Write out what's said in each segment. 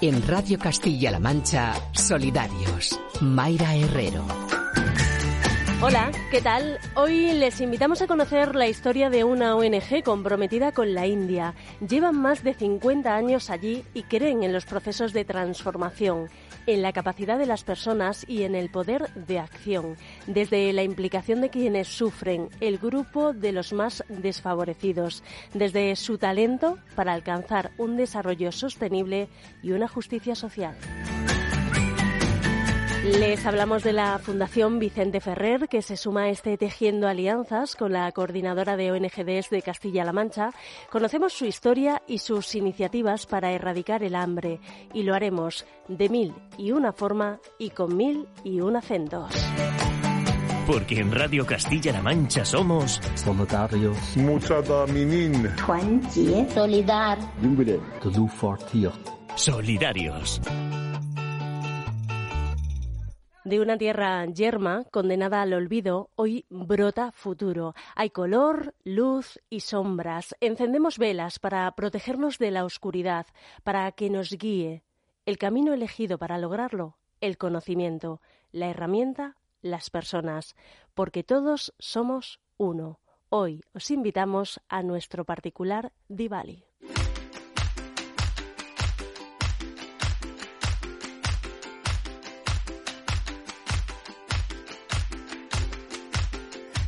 En Radio Castilla-La Mancha, Solidarios. Mayra Herrero. Hola, ¿qué tal? Hoy les invitamos a conocer la historia de una ONG comprometida con la India. Llevan más de 50 años allí y creen en los procesos de transformación, en la capacidad de las personas y en el poder de acción, desde la implicación de quienes sufren, el grupo de los más desfavorecidos, desde su talento para alcanzar un desarrollo sostenible y una justicia social. Les hablamos de la Fundación Vicente Ferrer, que se suma a este Tejiendo Alianzas con la coordinadora de ONGDs de Castilla-La Mancha. Conocemos su historia y sus iniciativas para erradicar el hambre y lo haremos de mil y una forma y con mil y un acentos. Porque en Radio Castilla-La Mancha somos solidarios, solidar, solidarios. De una tierra yerma, condenada al olvido, hoy brota futuro. Hay color, luz y sombras. Encendemos velas para protegernos de la oscuridad, para que nos guíe. El camino elegido para lograrlo, el conocimiento. La herramienta, las personas. Porque todos somos uno. Hoy os invitamos a nuestro particular Diwali.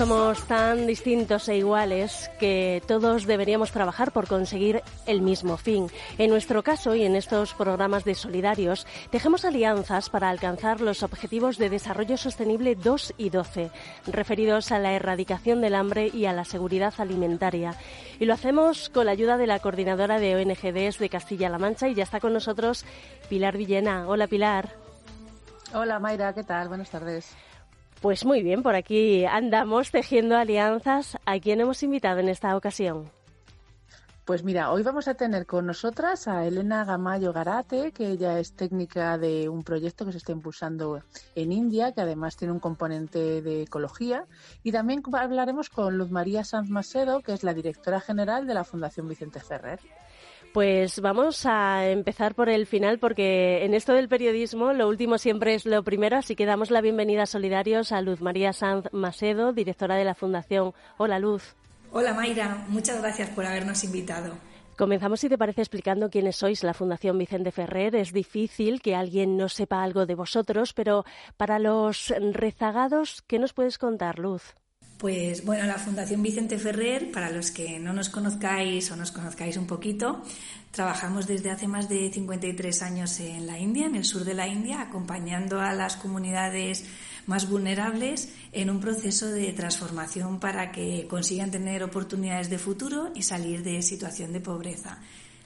Somos tan distintos e iguales que todos deberíamos trabajar por conseguir el mismo fin. En nuestro caso y en estos programas de solidarios, tejemos alianzas para alcanzar los objetivos de desarrollo sostenible 2 y 12, referidos a la erradicación del hambre y a la seguridad alimentaria. Y lo hacemos con la ayuda de la coordinadora de ONGDs de Castilla-La Mancha y ya está con nosotros Pilar Villena. Hola Pilar. Hola Mayra, ¿qué tal? Buenas tardes. Pues muy bien, por aquí andamos tejiendo alianzas. ¿A quién hemos invitado en esta ocasión? Pues mira, hoy vamos a tener con nosotras a Elena Gamayo Garate, que ella es técnica de un proyecto que se está impulsando en India, que además tiene un componente de ecología. Y también hablaremos con Luz María Sanz Macedo, que es la directora general de la Fundación Vicente Ferrer. Pues vamos a empezar por el final porque en esto del periodismo lo último siempre es lo primero, así que damos la bienvenida a Solidarios a Luz María Sanz Macedo, directora de la Fundación. Hola Luz. Hola Mayra, muchas gracias por habernos invitado. Comenzamos, si te parece, explicando quiénes sois la Fundación Vicente Ferrer. Es difícil que alguien no sepa algo de vosotros, pero para los rezagados, ¿qué nos puedes contar, Luz? Pues bueno, la Fundación Vicente Ferrer, para los que no nos conozcáis o nos conozcáis un poquito, trabajamos desde hace más de 53 años en la India, en el sur de la India, acompañando a las comunidades más vulnerables en un proceso de transformación para que consigan tener oportunidades de futuro y salir de situación de pobreza.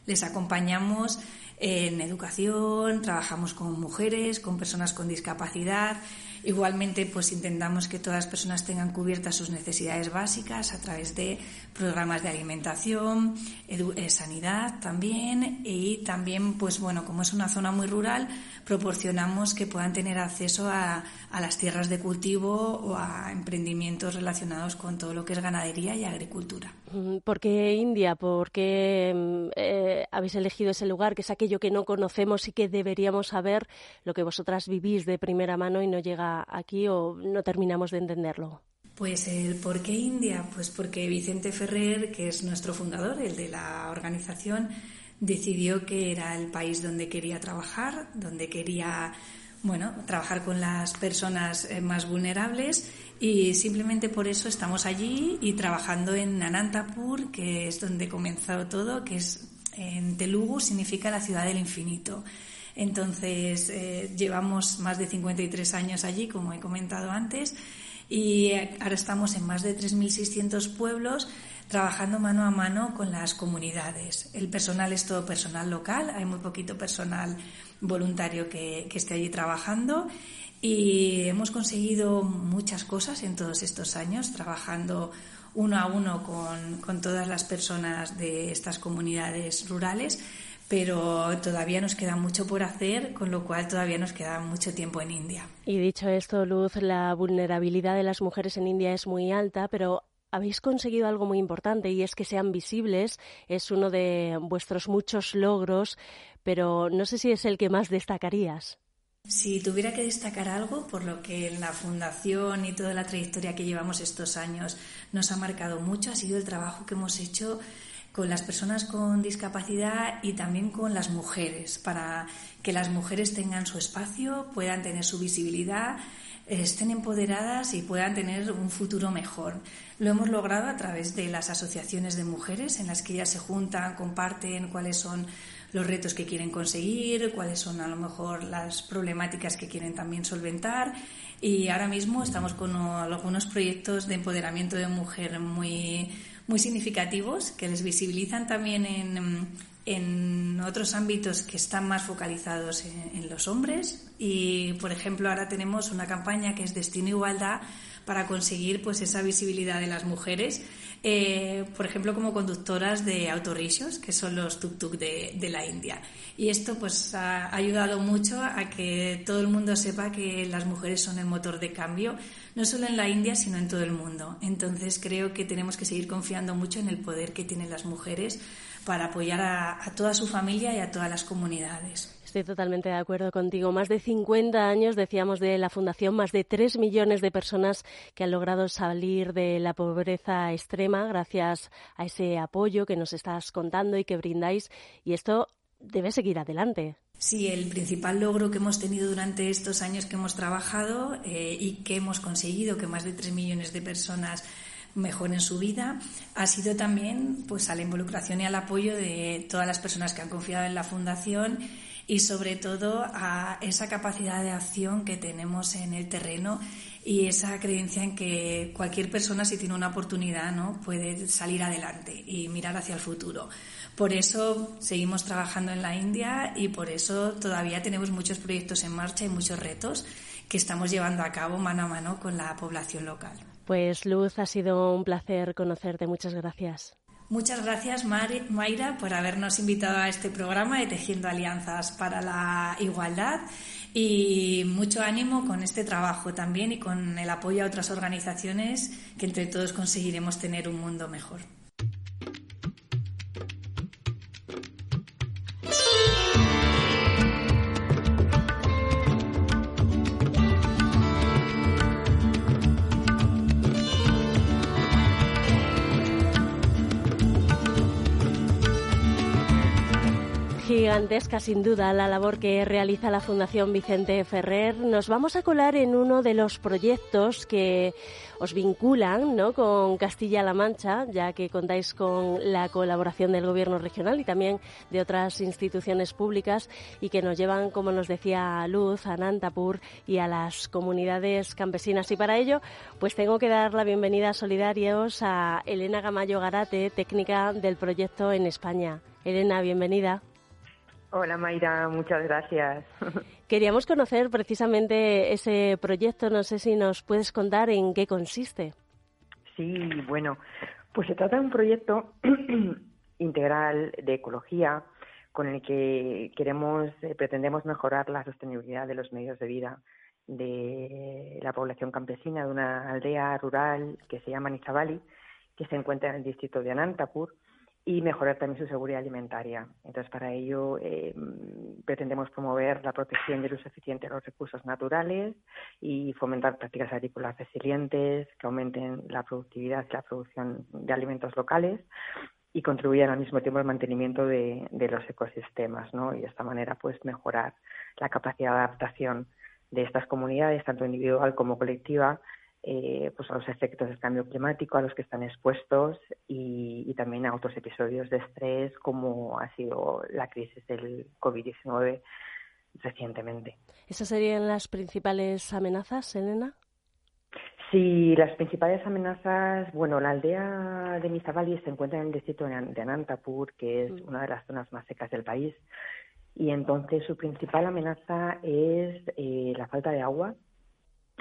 Les acompañamos en educación, trabajamos con mujeres, con personas con discapacidad, Igualmente, pues intentamos que todas las personas tengan cubiertas sus necesidades básicas a través de programas de alimentación, eh, sanidad también y también, pues bueno, como es una zona muy rural, proporcionamos que puedan tener acceso a, las tierras de cultivo o a emprendimientos relacionados con todo lo que es ganadería y agricultura. Mm, ¿Por qué India? ¿Por qué mm, eh, habéis elegido ese lugar que es aquello que no conocemos y que deberíamos saber, lo que vosotras vivís de primera mano y no llega aquí o no terminamos de entenderlo? Pues el por qué India, pues porque Vicente Ferrer, que es nuestro fundador, el de la organización, decidió que era el país donde quería trabajar, donde quería bueno, trabajar con las personas eh, más vulnerables y simplemente por eso estamos allí y trabajando en Anantapur, que es donde comenzó todo, que es en Telugu, significa la ciudad del infinito. Entonces, eh, llevamos más de 53 años allí, como he comentado antes, y ahora estamos en más de 3.600 pueblos trabajando mano a mano con las comunidades. El personal es todo personal local, hay muy poquito personal voluntario que, que esté allí trabajando y hemos conseguido muchas cosas en todos estos años trabajando uno a uno con, todas las personas de estas comunidades rurales pero todavía nos queda mucho por hacer, con lo cual todavía nos queda mucho tiempo en India. Y dicho esto, Luz, la vulnerabilidad de las mujeres en India es muy alta, pero habéis conseguido algo muy importante y es que sean visibles. Es uno de vuestros muchos logros, pero no sé si es el que más destacarías. Si tuviera que destacar algo, por lo que la fundación y toda la trayectoria que llevamos estos años nos ha marcado mucho, ha sido el trabajo que hemos hecho con las personas con discapacidad y también con las mujeres, para que las mujeres tengan su espacio, puedan tener su visibilidad, estén empoderadas y puedan tener un futuro mejor. Lo hemos logrado a través de las asociaciones de mujeres en las que ellas se juntan, comparten cuáles son los retos que quieren conseguir, cuáles son a lo mejor las problemáticas que quieren también solventar. Y ahora mismo estamos con algunos proyectos de empoderamiento de mujer muy muy significativos que les visibilizan también en, en otros ámbitos que están más focalizados en, los hombres. Y, por ejemplo, ahora tenemos una campaña que es Destino Igualdad para conseguir pues esa visibilidad de las mujeres, eh, por ejemplo, como conductoras de autorrichos, que son los tuk-tuk de, de, la India. Y esto pues ha ayudado mucho a que todo el mundo sepa que las mujeres son el motor de cambio, no solo en la India, sino en todo el mundo. Entonces creo que tenemos que seguir confiando mucho en el poder que tienen las mujeres para apoyar a, a toda su familia y a todas las comunidades. Estoy totalmente de acuerdo contigo. Más de 50 años, decíamos, de la Fundación, más de 3 millones de personas que han logrado salir de la pobreza extrema gracias a ese apoyo que nos estás contando y que brindáis. Y esto debe seguir adelante. Sí, el principal logro que hemos tenido durante estos años que hemos trabajado eh, y que hemos conseguido que más de 3 millones de personas mejoren su vida ha sido también pues a la involucración y al apoyo de todas las personas que han confiado en la fundación y sobre todo a esa capacidad de acción que tenemos en el terreno y esa creencia en que cualquier persona si tiene una oportunidad no puede salir adelante y mirar hacia el futuro. Por eso seguimos trabajando en la India y por eso todavía tenemos muchos proyectos en marcha y muchos retos que estamos llevando a cabo mano a mano con la población local. Pues Luz, ha sido un placer conocerte. Muchas gracias. Muchas gracias, Mayra, por habernos invitado a este programa de Tejiendo Alianzas para la Igualdad y mucho ánimo con este trabajo también y con el apoyo a otras organizaciones que entre todos conseguiremos tener un mundo mejor. Gigantesca, sin duda, la labor que realiza la Fundación Vicente Ferrer. Nos vamos a colar en uno de los proyectos que os vinculan ¿no? con Castilla-La Mancha, ya que contáis con la colaboración del Gobierno regional y también de otras instituciones públicas y que nos llevan, como nos decía Luz, a Nantapur y a las comunidades campesinas. Y para ello, pues tengo que dar la bienvenida a Solidarios a Elena Gamayo Garate, técnica del proyecto en España. Elena, bienvenida. Hola Mayra, muchas gracias. Queríamos conocer precisamente ese proyecto, no sé si nos puedes contar en qué consiste. Sí, bueno, pues se trata de un proyecto integral de ecología con el que queremos, eh, pretendemos mejorar la sostenibilidad de los medios de vida de la población campesina de una aldea rural que se llama Nizabali, que se encuentra en el distrito de Anantapur y mejorar también su seguridad alimentaria. Entonces, para ello eh, pretendemos promover la protección y el uso eficiente de los recursos naturales y fomentar prácticas agrícolas resilientes que aumenten la productividad y la producción de alimentos locales y contribuyan al mismo tiempo al mantenimiento de, de los ecosistemas, ¿no? Y de esta manera, pues, mejorar la capacidad de adaptación de estas comunidades, tanto individual como colectiva, eh, pues a los efectos del cambio climático a los que están expuestos y, también a otros episodios de estrés como ha sido la crisis del COVID-19 recientemente. ¿Esas serían las principales amenazas, Elena? Sí, las principales amenazas, bueno, la aldea de Mizabali se encuentra en el distrito de Anantapur, que es mm. una de las zonas más secas del país, y entonces su principal amenaza es eh, la falta de agua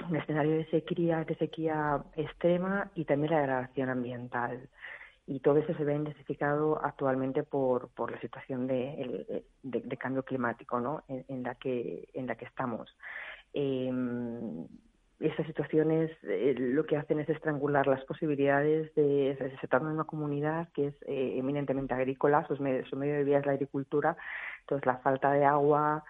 un escenario de sequía, de sequía extrema y también la degradación ambiental. Y todo eso se ve intensificado actualmente por, por la situación de, de, cambio climático ¿no? en, la que, en la que estamos. Eh, estas situaciones eh, lo que hacen es estrangular las posibilidades de se trata de una comunidad que es eh, eminentemente agrícola, su medio, su medio de vida es la agricultura, entonces la falta de agua,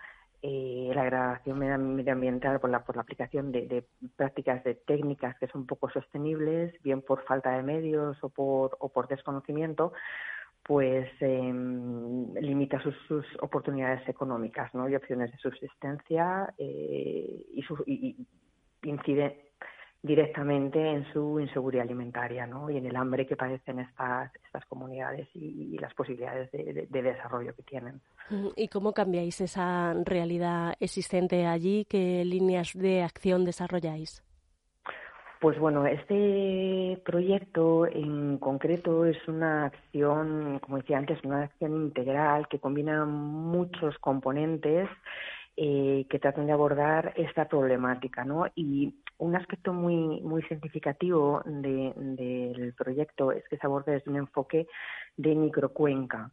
eh, la degradación medioambiental por la, por la aplicación de, prácticas de técnicas que son poco sostenibles, bien por falta de medios o por, o por desconocimiento, pues em, limita sus, sus, oportunidades económicas ¿no? y opciones de subsistencia eh, y, su, y, incide directamente en su inseguridad alimentaria ¿no? y en el hambre que padecen estas, estas comunidades y, las posibilidades de, desarrollo que tienen. ¿Y cómo cambiáis esa realidad existente allí? ¿Qué líneas de acción desarrolláis? Pues bueno, este proyecto en concreto es una acción, como decía antes, una acción integral que combina muchos componentes eh, que tratan de abordar esta problemática, ¿no? Y un aspecto muy, muy significativo del proyecto es que se aborda desde un enfoque de microcuenca,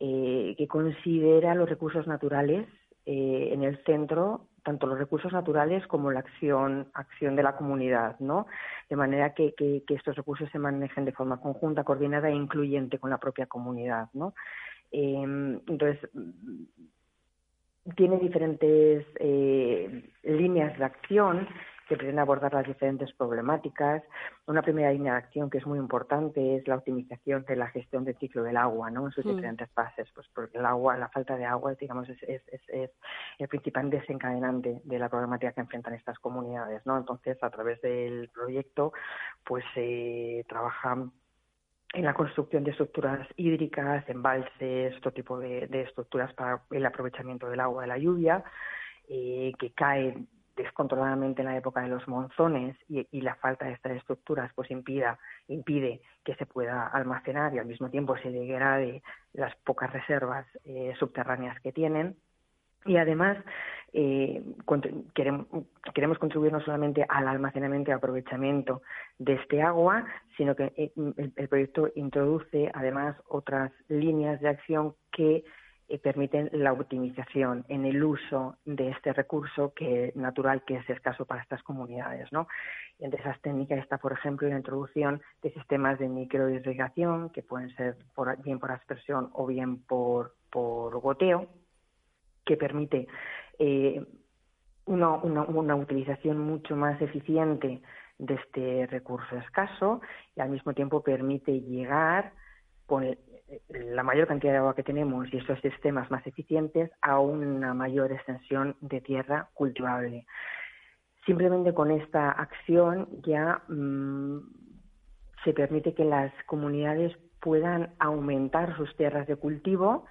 eh, que considera los recursos naturales eh, en el centro, tanto los recursos naturales como la acción, acción de la comunidad, ¿no? De manera que, estos recursos se manejen de forma conjunta, coordinada e incluyente con la propia comunidad, ¿no? Eh, entonces, tiene diferentes líneas de acción que pretende abordar las diferentes problemáticas. Una primera línea de acción que es muy importante es la optimización de la gestión del ciclo del agua, ¿no? En sus mm. diferentes fases, pues porque el agua, la falta de agua, digamos, es, es, es, el principal desencadenante de la problemática que enfrentan estas comunidades, ¿no? Entonces, a través del proyecto, pues se trabaja en la construcción de estructuras hídricas, embalses, otro tipo de, estructuras para el aprovechamiento del agua de la lluvia, eh, que cae descontroladamente en la época de los monzones y, la falta de estas estructuras pues impida, impide que se pueda almacenar y al mismo tiempo se degrade las pocas reservas eh, subterráneas que tienen. Y además eh, queremos, queremos, contribuir no solamente al almacenamiento y aprovechamiento de este agua, sino que eh, el proyecto introduce además otras líneas de acción que permiten la optimización en el uso de este recurso que natural que es escaso para estas comunidades, ¿no? entre esas técnicas está, por ejemplo, la introducción de sistemas de microirrigación que pueden ser bien por aspersión o bien por, por goteo, que permite eh, una, una utilización mucho más eficiente de este recurso escaso y al mismo tiempo permite llegar con la mayor cantidad de agua que tenemos y esos sistemas más eficientes a una mayor extensión de tierra cultivable. Simplemente con esta acción ya mm, se permite que las comunidades puedan aumentar sus tierras de cultivo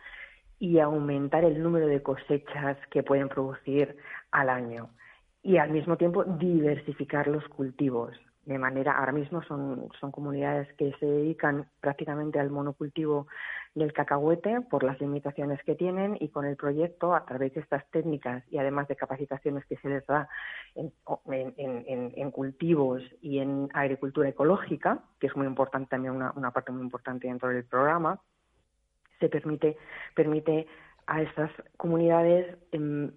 y aumentar el número de cosechas que pueden producir al año y al mismo tiempo diversificar los cultivos de manera, ahora mismo son, comunidades que se dedican prácticamente al monocultivo del cacahuete por las limitaciones que tienen y con el proyecto, a través de estas técnicas y además de capacitaciones que se les da en, en, en, cultivos y en agricultura ecológica, que es muy importante también una, una parte muy importante dentro del programa, se permite, permite a estas comunidades em,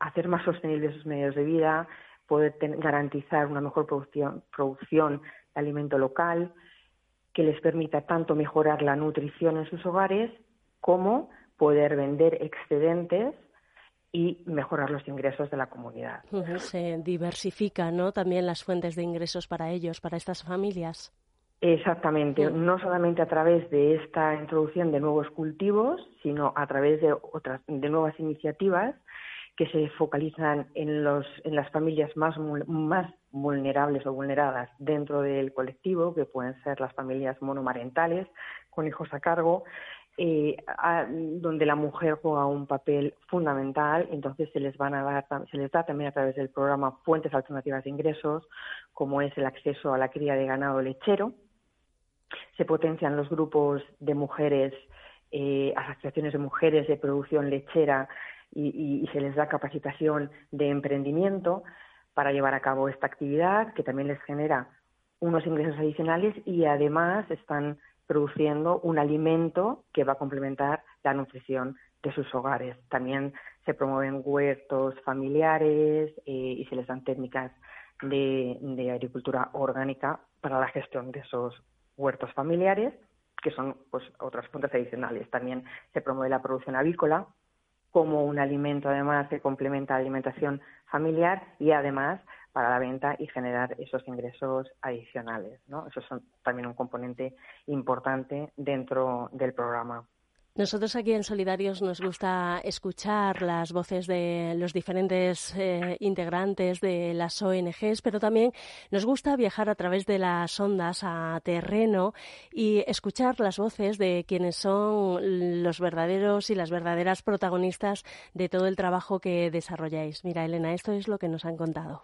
hacer más sostenibles sus medios de vida, poder garantizar una mejor producción, producción de alimento local, que les permita tanto mejorar la nutrición en sus hogares como poder vender excedentes y mejorar los ingresos de la comunidad. Se diversifican ¿no? también las fuentes de ingresos para ellos, para estas familias. Exactamente, no solamente a través de esta introducción de nuevos cultivos, sino a través de otras de nuevas iniciativas que se focalizan en, los, en las familias más, más vulnerables o vulneradas dentro del colectivo, que pueden ser las familias monomarentales con hijos a cargo, eh, donde la mujer juega un papel fundamental, entonces se les van a dar, se les da también a través del programa fuentes alternativas de ingresos, como es el acceso a la cría de ganado lechero. Se potencian los grupos de mujeres, eh, asociaciones de mujeres de producción lechera y, y se les da capacitación de emprendimiento para llevar a cabo esta actividad que también les genera unos ingresos adicionales y además están produciendo un alimento que va a complementar la nutrición de sus hogares. También se promueven huertos familiares eh, y se les dan técnicas de, agricultura orgánica para la gestión de esos huertos familiares, que son pues otras fuentes adicionales. También se promueve la producción avícola como un alimento además que complementa la alimentación familiar y además para la venta y generar esos ingresos adicionales. ¿no? Eso es también un componente importante dentro del programa. Nosotros aquí en Solidarios nos gusta escuchar las voces de los diferentes eh, integrantes de las ONGs, pero también nos gusta viajar a través de las ondas a terreno y escuchar las voces de quienes son los verdaderos y las verdaderas protagonistas de todo el trabajo que desarrolláis. Mira, Elena, esto es lo que nos han contado.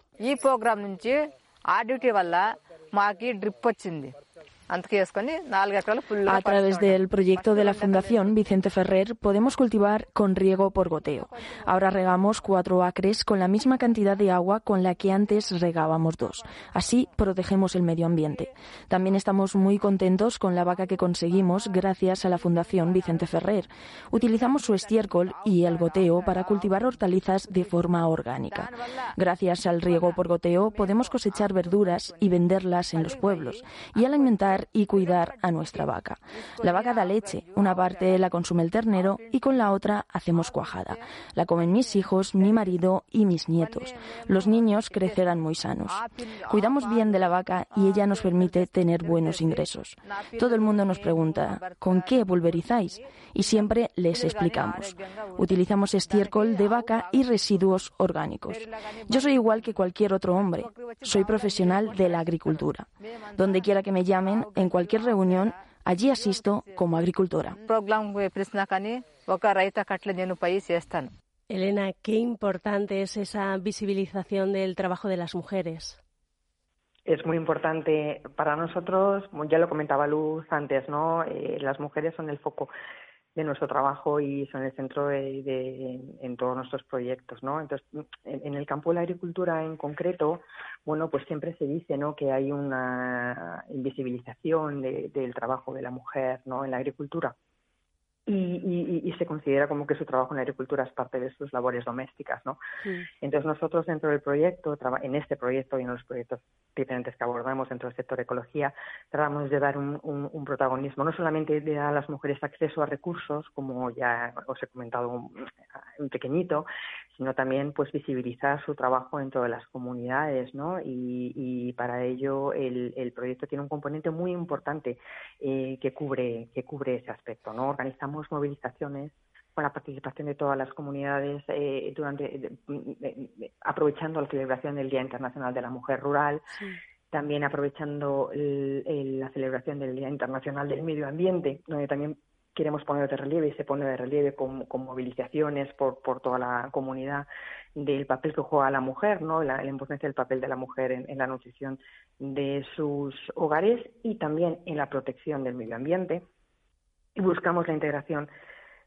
A través del proyecto de la Fundación Vicente Ferrer podemos cultivar con riego por goteo. Ahora regamos cuatro acres con la misma cantidad de agua con la que antes regábamos dos. Así protegemos el medio ambiente. También estamos muy contentos con la vaca que conseguimos gracias a la Fundación Vicente Ferrer. Utilizamos su estiércol y el goteo para cultivar hortalizas de forma orgánica. Gracias al riego por goteo podemos cosechar verduras y venderlas en los pueblos y alimentar y cuidar a nuestra vaca. La vaca da leche, una parte la consume el ternero y con la otra hacemos cuajada. La comen mis hijos, mi marido y mis nietos. Los niños crecerán muy sanos. Cuidamos bien de la vaca y ella nos permite tener buenos ingresos. Todo el mundo nos pregunta, ¿con qué pulverizáis? Y siempre les explicamos. Utilizamos estiércol de vaca y residuos orgánicos. Yo soy igual que cualquier otro hombre. Soy profesional de la agricultura. Donde quiera que me llamen, en cualquier reunión, allí asisto como agricultora. Elena, qué importante es esa visibilización del trabajo de las mujeres. Es muy importante para nosotros, ya lo comentaba Luz antes, ¿no? Eh, las mujeres son el foco de nuestro trabajo y son el centro de, en todos nuestros proyectos, ¿no? Entonces, en, el campo de la agricultura en concreto, bueno, pues siempre se dice, ¿no? Que hay una invisibilización del trabajo de la mujer, ¿no? En la agricultura y, se considera como que su trabajo en la agricultura es parte de sus labores domésticas, ¿no? Entonces nosotros dentro del proyecto, en este proyecto y en los proyectos diferentes que abordamos dentro del sector ecología, tratamos de dar un, protagonismo, no solamente de dar a las mujeres acceso a recursos, como ya os he comentado un, pequeñito, sino también pues visibilizar su trabajo dentro de las comunidades, ¿no? Y, para ello el, proyecto tiene un componente muy importante eh, que cubre que cubre ese aspecto, ¿no? Organizamos movilizaciones con la participación de todas las comunidades eh, durante aprovechando la celebración del Día Internacional de la Mujer Rural, también aprovechando la celebración del Día Internacional del Medio Ambiente, donde también queremos poner de relieve y se pone de relieve con, movilizaciones por, toda la comunidad del papel que juega la mujer, ¿no? la, importancia del papel de la mujer en, la nutrición de sus hogares y también en la protección del medio ambiente y buscamos la integración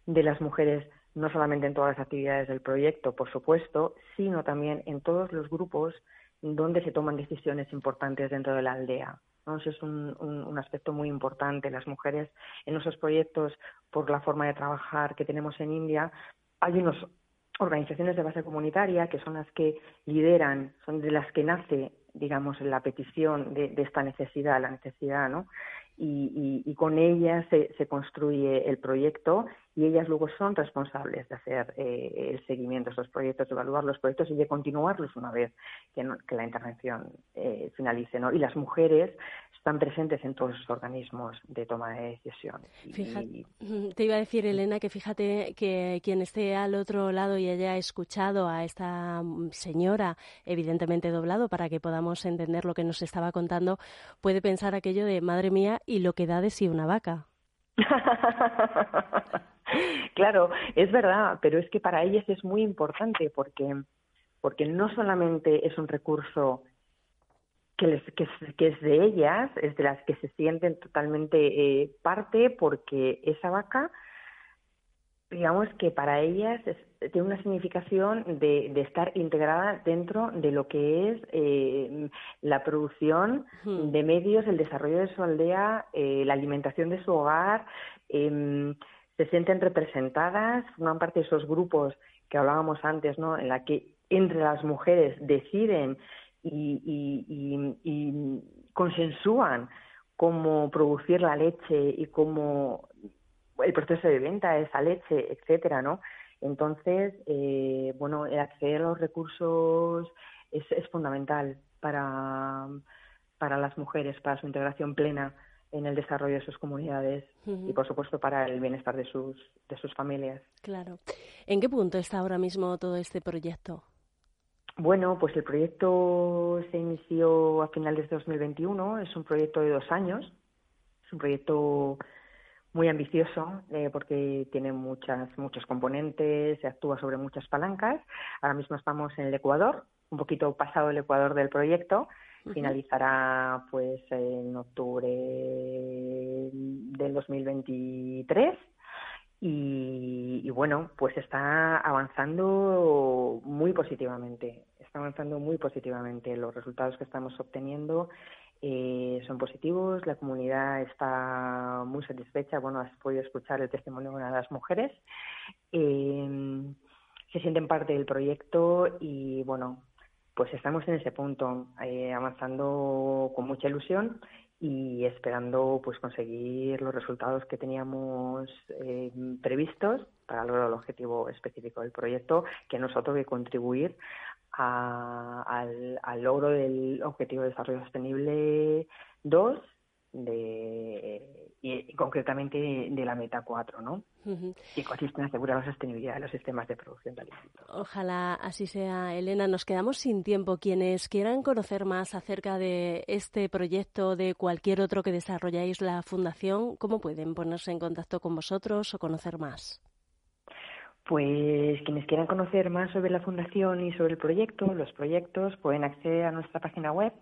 de las mujeres no solamente en todas las actividades del proyecto, por supuesto, sino también en todos los grupos donde se toman decisiones importantes dentro de la aldea. Eso es un, aspecto muy importante. Las mujeres en nuestros proyectos, por la forma de trabajar que tenemos en India, hay unas organizaciones de base comunitaria que son las que lideran, son de las que nace digamos, la petición de, esta necesidad, la necesidad, ¿no? y, con ellas se, se, construye el proyecto y ellas luego son responsables de hacer eh, el seguimiento de esos proyectos, de evaluar los proyectos y de continuarlos una vez que, la intervención eh, finalice. ¿no? Y las mujeres están presentes en todos los organismos de toma de decisión. Fíjate, te iba a decir, Elena, que fíjate que quien esté al otro lado y haya escuchado a esta señora, evidentemente doblado, para que podamos entender lo que nos estaba contando, puede pensar aquello de, madre mía, y lo que da de sí una vaca. claro, es verdad, pero es que para ellas es muy importante porque, porque no solamente es un recurso que, que, es, de ellas, es de las que se sienten totalmente eh, parte porque esa vaca, digamos que para ellas tiene una significación de, de, estar integrada dentro de lo que es eh, la producción de medios, el desarrollo de su aldea, eh, la alimentación de su hogar. Em, se sienten representadas, forman parte de esos grupos que hablábamos antes, ¿no? En la que entre las mujeres deciden y, consensúan cómo producir la leche y cómo el proceso de venta esa leche, etcétera, ¿no? Entonces, eh, bueno, el acceder a los recursos es, es fundamental para, para las mujeres, para su integración plena en el desarrollo de sus comunidades y, por supuesto, para el bienestar de sus, de sus familias. Claro. ¿En qué punto está ahora mismo todo este proyecto? Bueno, pues el proyecto se inició a finales de 2021. Es un proyecto de dos años. Es un proyecto muy ambicioso eh, porque tiene muchas muchos componentes, se actúa sobre muchas palancas. Ahora mismo estamos en el Ecuador, un poquito pasado el Ecuador del proyecto. Finalizará pues en octubre del 2023 y, bueno, pues está avanzando muy positivamente. Está avanzando muy positivamente. Los resultados que estamos obteniendo eh, son positivos. La comunidad está muy satisfecha. Bueno, has podido escuchar el testimonio de una de las mujeres. Eh, se sienten parte del proyecto y bueno, pues estamos en ese punto, eh, avanzando con mucha ilusión y esperando pues conseguir los resultados que teníamos eh, previstos para lograr el objetivo específico del proyecto, que nosotros de contribuir al, al, logro del objetivo de desarrollo sostenible 2 de, y, concretamente de la meta 4, ¿no? Que consiste en asegurar la sostenibilidad de los sistemas de producción de alimentos. Ojalá así sea, Elena. Nos quedamos sin tiempo. Quienes quieran conocer más acerca de este proyecto, de cualquier otro que desarrolláis la Fundación, ¿cómo pueden ponerse en contacto con vosotros o conocer más? Pues quienes quieran conocer más sobre la Fundación y sobre el proyecto, los proyectos, pueden acceder a nuestra página web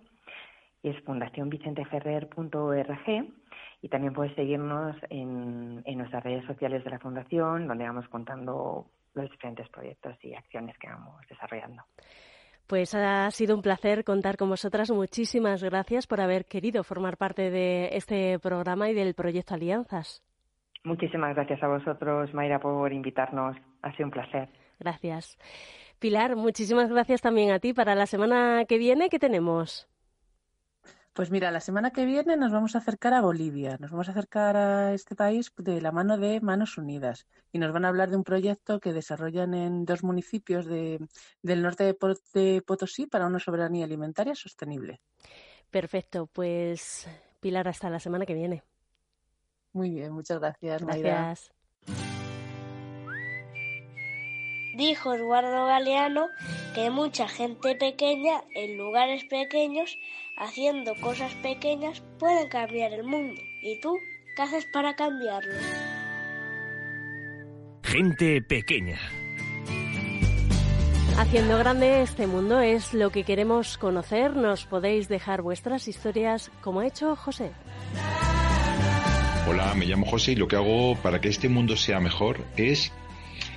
es fundacionvicenteferrer.org y también puedes seguirnos en, en nuestras redes sociales de la Fundación, donde vamos contando los diferentes proyectos y acciones que vamos desarrollando. Pues ha sido un placer contar con vosotras. Muchísimas gracias por haber querido formar parte de este programa y del proyecto Alianzas. Muchísimas gracias a vosotros, Mayra, por invitarnos. Ha sido un placer. Gracias. Pilar, muchísimas gracias también a ti. Para la semana que viene, ¿qué tenemos? Pues mira, la semana que viene nos vamos a acercar a Bolivia, nos vamos a acercar a este país de la mano de Manos Unidas y nos van a hablar de un proyecto que desarrollan en dos municipios de, del norte de, Potosí para una soberanía alimentaria sostenible. Perfecto, pues Pilar, hasta la semana que viene. Muy bien, muchas gracias. Gracias. Dijo Eduardo Galeano que mucha gente pequeña en lugares pequeños haciendo cosas pequeñas pueden cambiar el mundo. ¿Y tú qué haces para cambiarlo? Gente pequeña. Haciendo grande este mundo es lo que queremos conocer. Nos podéis dejar vuestras historias como ha hecho José. Hola, me llamo José y lo que hago para que este mundo sea mejor es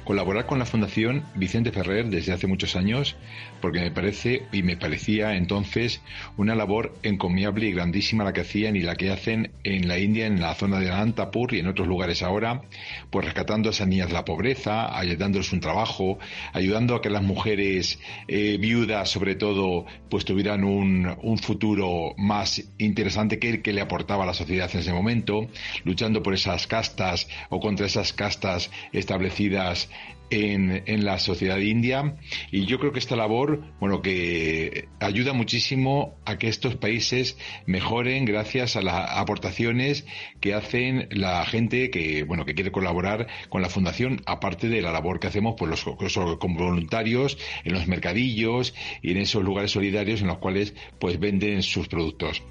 colaborar con la Fundación Vicente Ferrer desde hace muchos años porque me parece y me parecía entonces una labor encomiable y grandísima la que hacían y la que hacen en la India, en la zona de Anantapur y en otros lugares ahora, pues rescatando a esas niñas de la pobreza, ayudándoles un trabajo, ayudando a que las mujeres eh, viudas, sobre todo, pues tuvieran un, futuro más interesante que el que le aportaba la sociedad en ese momento, luchando por esas castas o contra esas castas establecidas en, en, la sociedad india y yo creo que esta labor, bueno, que ayuda muchísimo a que estos países mejoren gracias a las aportaciones que hacen la gente que, bueno, que quiere colaborar con la fundación, aparte de la labor que hacemos pues los, con voluntarios en los mercadillos y en esos lugares solidarios en los cuales pues venden sus productos.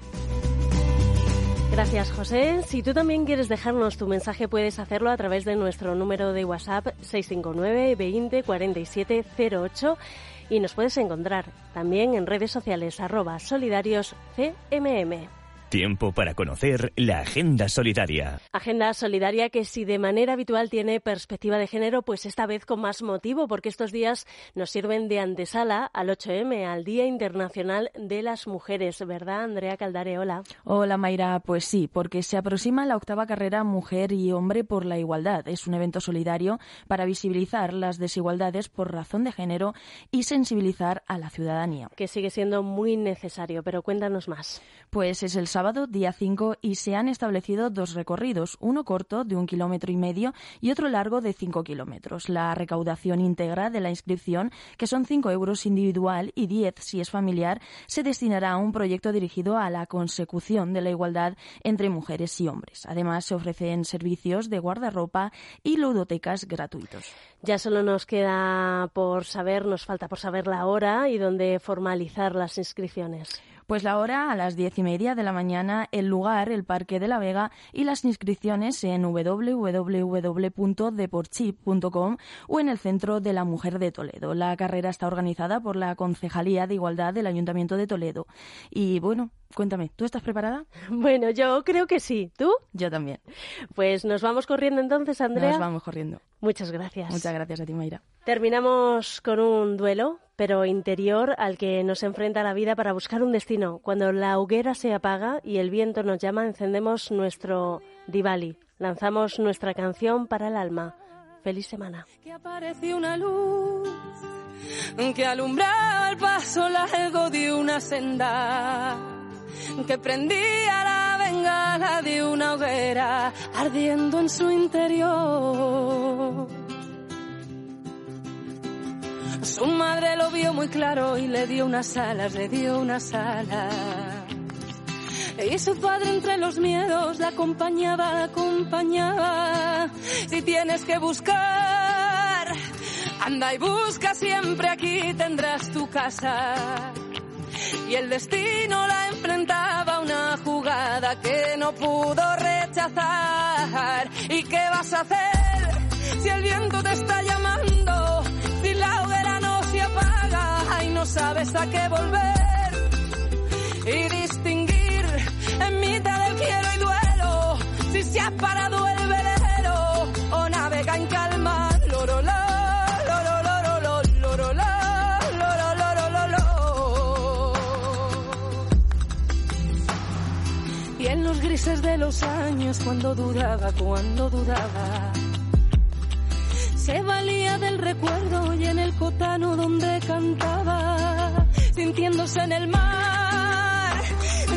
Gracias, José. Si tú también quieres dejarnos tu mensaje, puedes hacerlo a través de nuestro número de WhatsApp 659 20 47 08 y nos puedes encontrar también en redes sociales arroba solidarios CMM. Tiempo para conocer la Agenda Solidaria. Agenda Solidaria que si de manera habitual tiene perspectiva de género, pues esta vez con más motivo, porque estos días nos sirven de antesala al 8M, al Día Internacional de las Mujeres, ¿verdad, Andrea Caldare? Hola. Hola, Mayra. Pues sí, porque se aproxima la octava carrera Mujer y Hombre por la Igualdad. Es un evento solidario para visibilizar las desigualdades por razón de género y sensibilizar a la ciudadanía. Que sigue siendo muy necesario, pero cuéntanos más. Pues es el sábado, día 5, y se han establecido dos recorridos, uno corto de un kilómetro y medio y otro largo de cinco kilómetros. La recaudación íntegra de la inscripción, que son cinco euros individual y diez si es familiar, se destinará a un proyecto dirigido a la consecución de la igualdad entre mujeres y hombres. Además, se ofrecen servicios de guardarropa y ludotecas gratuitos. Ya solo nos queda por saber, nos falta por saber la hora y dónde formalizar las inscripciones. Pues la hora a las diez y media de la mañana, el lugar, el Parque de la Vega y las inscripciones en www.deporchip.com o en el Centro de la Mujer de Toledo. La carrera está organizada por la Concejalía de Igualdad del Ayuntamiento de Toledo. Y bueno, Cuéntame, ¿tú estás preparada? Bueno, yo creo que sí. ¿Tú? Yo también. Pues nos vamos corriendo entonces, Andrea. Nos vamos corriendo. Muchas gracias. Muchas gracias a ti, Mayra. Terminamos con un duelo, pero interior, al que nos enfrenta la vida para buscar un destino. Cuando la hoguera se apaga y el viento nos llama, encendemos nuestro Diwali. Lanzamos nuestra canción para el alma. Feliz semana. Que apareció una luz que alumbra el paso largo de una senda que prendía la bengala de una hoguera ardiendo en su interior. Su madre lo vio muy claro y le dio unas alas, le dio unas alas. Y su padre entre los miedos la acompañaba, acompañaba. Si tienes que buscar, anda y busca siempre aquí tendrás tu casa y el destino la enfrentaba a una jugada que no pudo rechazar. ¿Y qué vas a hacer si el viento te está llamando? No sabes a qué volver y distinguir en mitad del quiero y duelo si se ha parado el velero o navega en calma. Loro, grises de los años cuando dudaba, cuando dudaba. Se valía del recuerdo y en el cotano donde cantaba, sintiéndose en el mar,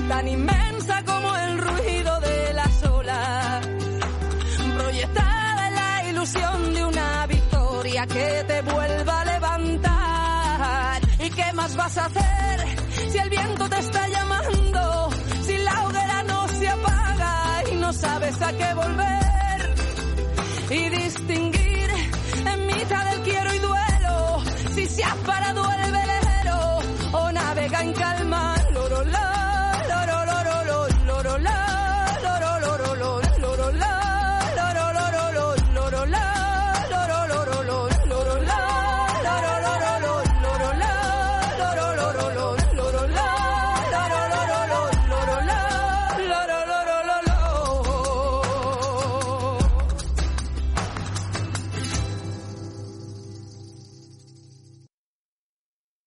tan inmensa como el ruido de las olas, proyectada en la ilusión de una victoria que te vuelva a levantar. ¿Y qué más vas a hacer si el viento te está llamando? Si la hoguera no se apaga y no sabes a qué volver